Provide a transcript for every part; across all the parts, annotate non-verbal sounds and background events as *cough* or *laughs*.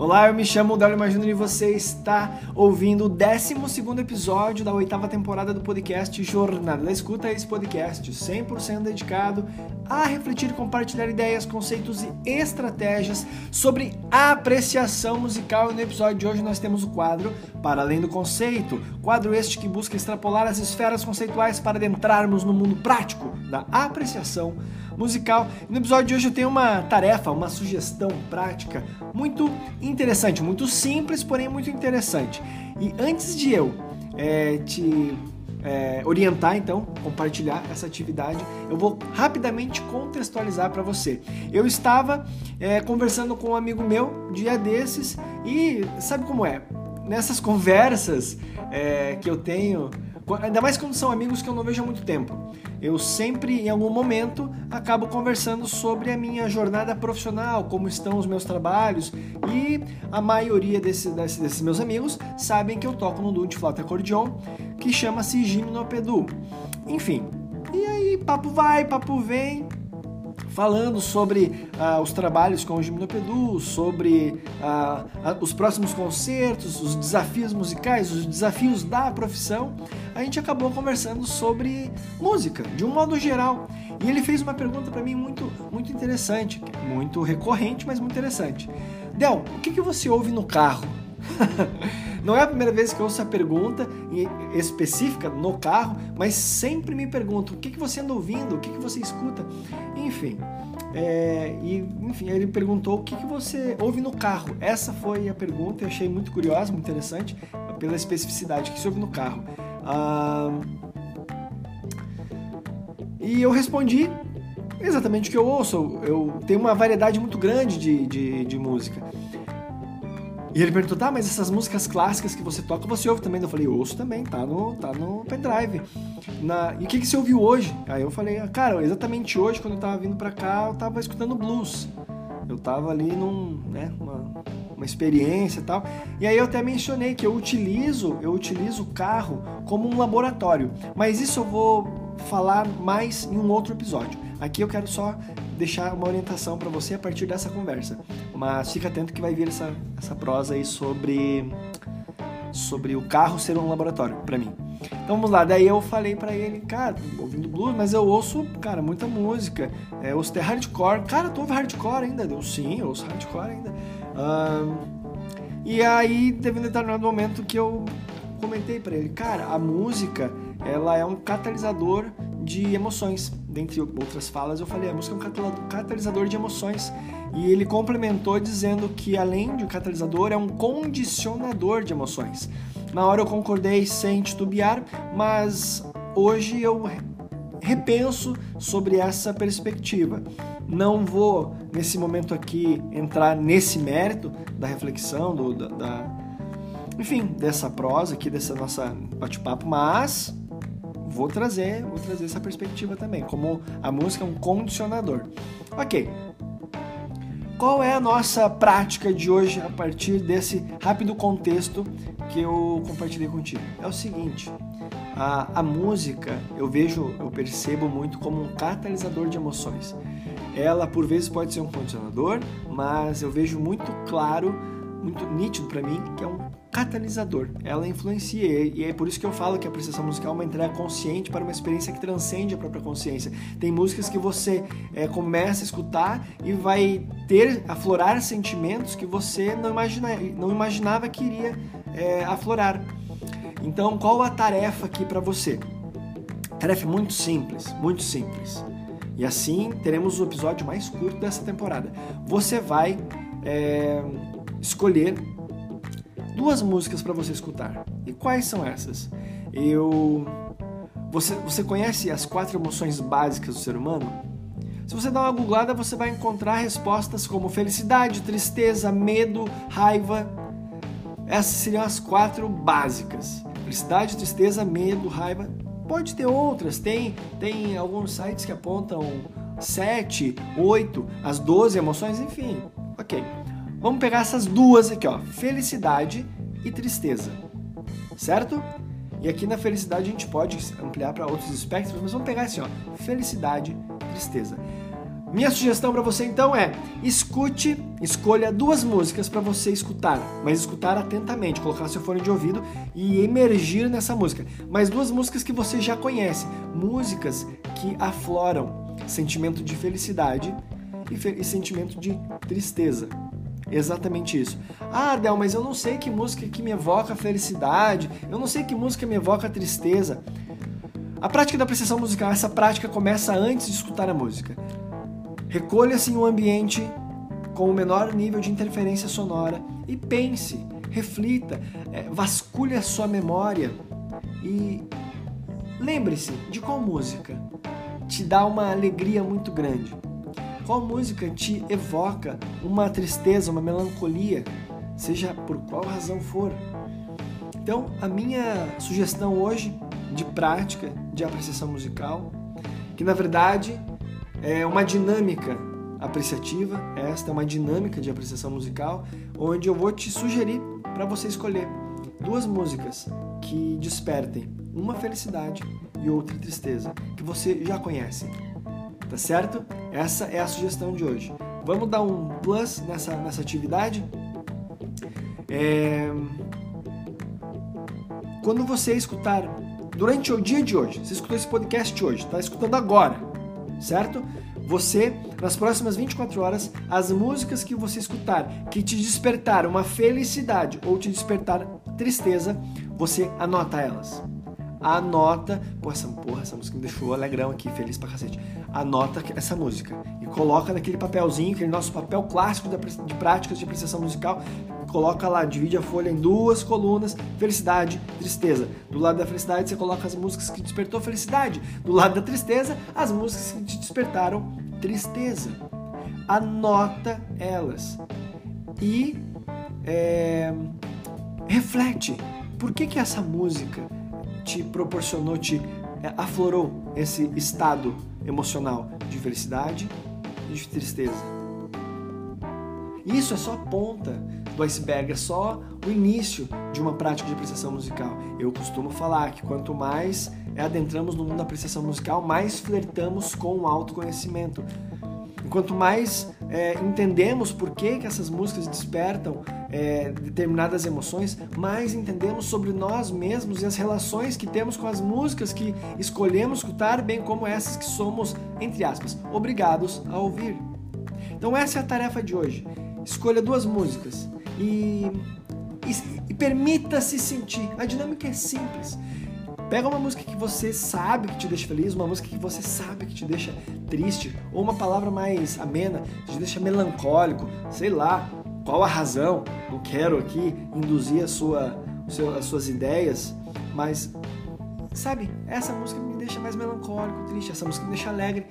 Olá, eu me chamo Délio Imagino e você está ouvindo o 12 episódio da oitava temporada do podcast Jornada da Escuta. Esse podcast 100% dedicado a refletir e compartilhar ideias, conceitos e estratégias sobre apreciação musical. E no episódio de hoje nós temos o quadro Para Além do Conceito, quadro este que busca extrapolar as esferas conceituais para adentrarmos no mundo prático da apreciação musical. No episódio de hoje eu tenho uma tarefa, uma sugestão prática muito interessante, muito simples, porém muito interessante. E antes de eu é, te é, orientar, então, compartilhar essa atividade, eu vou rapidamente contextualizar para você. Eu estava é, conversando com um amigo meu dia desses e sabe como é? Nessas *laughs* conversas é, que eu tenho Ainda mais quando são amigos que eu não vejo há muito tempo. Eu sempre, em algum momento, acabo conversando sobre a minha jornada profissional, como estão os meus trabalhos, e a maioria desse, desse, desses meus amigos sabem que eu toco no duo de flauta acordeon, que chama-se Gimnopedu. Enfim, e aí papo vai, papo vem, falando sobre ah, os trabalhos com o Gimnopedu, sobre ah, os próximos concertos, os desafios musicais, os desafios da profissão, a gente acabou conversando sobre música, de um modo geral. E ele fez uma pergunta para mim muito, muito interessante, muito recorrente, mas muito interessante. Del, o que, que você ouve no carro? *laughs* Não é a primeira vez que eu ouço a pergunta específica no carro, mas sempre me perguntam o que, que você anda ouvindo, o que, que você escuta. Enfim, é, e, enfim, ele perguntou o que, que você ouve no carro. Essa foi a pergunta, eu achei muito curiosa, muito interessante, pela especificidade que se ouve no carro. Ah, e eu respondi exatamente o que eu ouço. Eu tenho uma variedade muito grande de, de, de música. E ele perguntou, tá, mas essas músicas clássicas que você toca, você ouve também? Eu falei, ouço também, tá no, tá no pendrive. Na... E o que, que você ouviu hoje? Aí eu falei, cara, exatamente hoje, quando eu tava vindo pra cá, eu tava escutando blues. Eu tava ali num, né, uma, uma experiência e tal. E aí eu até mencionei que eu utilizo, eu utilizo o carro como um laboratório. Mas isso eu vou falar mais em um outro episódio. Aqui eu quero só deixar uma orientação para você a partir dessa conversa. Mas fica atento que vai vir essa, essa prosa aí sobre, sobre o carro ser um laboratório para mim. Então vamos lá, daí eu falei para ele, cara, ouvindo blues, mas eu ouço, cara, muita música. É, ouço até hardcore. Cara, tu ouve hardcore ainda? Eu sim, eu ouço hardcore ainda. Um, e aí teve um determinado momento que eu comentei para ele, cara, a música ela é um catalisador de emoções. Dentre outras falas, eu falei: a música é um catalisador de emoções. E ele complementou dizendo que, além de um catalisador, é um condicionador de emoções. Na hora eu concordei sem titubear, mas hoje eu repenso sobre essa perspectiva. Não vou, nesse momento aqui, entrar nesse mérito da reflexão, do, da, da enfim, dessa prosa aqui, dessa nossa bate-papo, mas vou trazer, vou trazer essa perspectiva também, como a música é um condicionador. Ok. Qual é a nossa prática de hoje a partir desse rápido contexto que eu compartilhei contigo? É o seguinte, a, a música eu vejo, eu percebo muito como um catalisador de emoções. Ela por vezes pode ser um condicionador, mas eu vejo muito claro, muito nítido para mim que é um catalisador. Ela influencia e é por isso que eu falo que a apreciação musical é uma entrega consciente para uma experiência que transcende a própria consciência. Tem músicas que você é, começa a escutar e vai ter aflorar sentimentos que você não, imagina, não imaginava que iria é, aflorar. Então, qual a tarefa aqui para você? Tarefa muito simples, muito simples. E assim teremos o episódio mais curto dessa temporada. Você vai é, escolher duas músicas para você escutar. E quais são essas? Eu você, você conhece as quatro emoções básicas do ser humano? Se você dá uma googlada, você vai encontrar respostas como felicidade, tristeza, medo, raiva. Essas seriam as quatro básicas. Felicidade, tristeza, medo, raiva. Pode ter outras, tem, tem alguns sites que apontam 7, 8, as 12 emoções, enfim. Ok. Vamos pegar essas duas aqui, ó, felicidade e tristeza, certo? E aqui na felicidade a gente pode ampliar para outros espectros, mas vamos pegar assim, ó, felicidade, tristeza. Minha sugestão para você então é: escute, escolha duas músicas para você escutar, mas escutar atentamente, colocar seu fone de ouvido e emergir nessa música. Mas duas músicas que você já conhece, músicas que afloram sentimento de felicidade e, fe e sentimento de tristeza. Exatamente isso. Ah, Adel, mas eu não sei que música que me evoca felicidade, eu não sei que música me evoca tristeza. A prática da apreciação musical, essa prática começa antes de escutar a música. Recolha-se em um ambiente com o menor nível de interferência sonora e pense, reflita, é, vasculhe a sua memória e lembre-se de qual música te dá uma alegria muito grande. Qual música te evoca? Uma tristeza, uma melancolia, seja por qual razão for. Então, a minha sugestão hoje de prática de apreciação musical, que na verdade é uma dinâmica apreciativa, esta é uma dinâmica de apreciação musical, onde eu vou te sugerir para você escolher duas músicas que despertem uma felicidade e outra tristeza, que você já conhece tá certo? Essa é a sugestão de hoje. Vamos dar um plus nessa, nessa atividade? É... Quando você escutar, durante o dia de hoje, você escutou esse podcast hoje, está escutando agora, certo? Você, nas próximas 24 horas, as músicas que você escutar que te despertar uma felicidade ou te despertar tristeza, você anota elas anota. Pô, essa, porra, essa música me deixou alegrão aqui, feliz pra cacete. Anota essa música e coloca naquele papelzinho, aquele nosso papel clássico de práticas de apreciação musical. Coloca lá, divide a folha em duas colunas: felicidade, tristeza. Do lado da felicidade, você coloca as músicas que despertou felicidade. Do lado da tristeza, as músicas que te despertaram tristeza. Anota elas e é, reflete. Por que, que essa música te proporcionou, te é, aflorou esse estado emocional de felicidade e de tristeza. Isso é só a ponta do iceberg, é só o início de uma prática de apreciação musical. Eu costumo falar que quanto mais adentramos no mundo da apreciação musical, mais flertamos com o autoconhecimento. Quanto mais é, entendemos por que, que essas músicas despertam é, determinadas emoções, mais entendemos sobre nós mesmos e as relações que temos com as músicas que escolhemos escutar, bem como essas que somos, entre aspas, obrigados a ouvir. Então essa é a tarefa de hoje. Escolha duas músicas e, e, e permita-se sentir. A dinâmica é simples. Pega uma música que você sabe que te deixa feliz, uma música que você sabe que te deixa triste, ou uma palavra mais amena, que te deixa melancólico, sei lá, qual a razão? Não quero aqui induzir a sua, as suas ideias, mas sabe, essa música me deixa mais melancólico, triste, essa música me deixa alegre.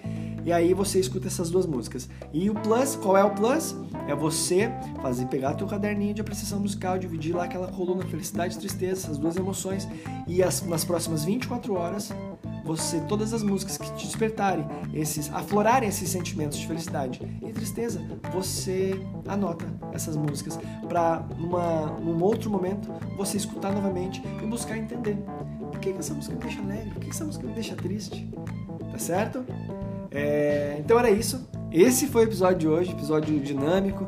E aí você escuta essas duas músicas. E o plus, qual é o plus? É você fazer pegar teu caderninho de apreciação musical, dividir lá aquela coluna felicidade e tristeza, essas duas emoções, e as, nas próximas 24 horas você todas as músicas que te despertarem esses aflorarem esses sentimentos de felicidade e tristeza, você anota essas músicas para num outro momento você escutar novamente e buscar entender por que, que essa música me deixa alegre, por que, que essa música me deixa triste, tá certo? É, então era isso. Esse foi o episódio de hoje, episódio dinâmico.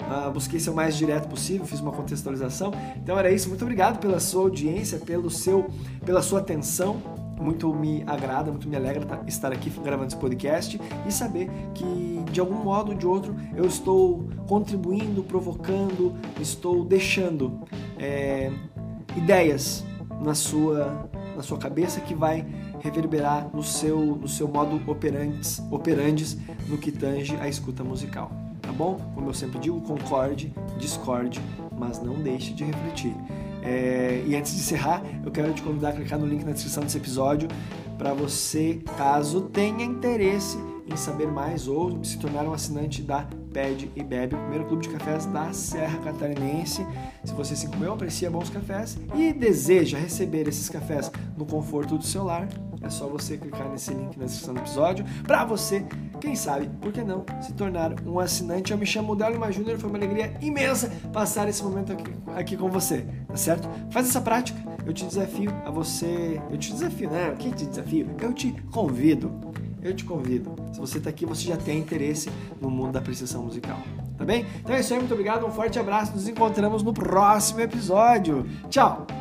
Uh, busquei ser o mais direto possível, fiz uma contextualização. Então era isso. Muito obrigado pela sua audiência, pelo seu, pela sua atenção. Muito me agrada, muito me alegra tá, estar aqui gravando esse podcast e saber que de algum modo ou de outro eu estou contribuindo, provocando, estou deixando é, ideias na sua, na sua cabeça que vai reverberar no seu, no seu modo operantes, operandes no que tange a escuta musical. Tá bom? Como eu sempre digo, concorde, discorde, mas não deixe de refletir. É, e antes de encerrar, eu quero te convidar a clicar no link na descrição desse episódio para você, caso tenha interesse em saber mais ou se tornar um assinante da Pede e Bebe, o primeiro clube de cafés da Serra Catarinense. Se você, assim como eu, aprecia bons cafés e deseja receber esses cafés no conforto do seu lar, é só você clicar nesse link na descrição do episódio para você, quem sabe, por que não, se tornar um assinante. Eu me chamo Delma Júnior, foi uma alegria imensa passar esse momento aqui, aqui com você, tá certo? Faz essa prática, eu te desafio a você. Eu te desafio, né? Quem te desafio? Eu te convido eu te convido. Se você está aqui, você já tem interesse no mundo da apreciação musical. Tá bem? Então é isso aí, muito obrigado, um forte abraço, nos encontramos no próximo episódio. Tchau!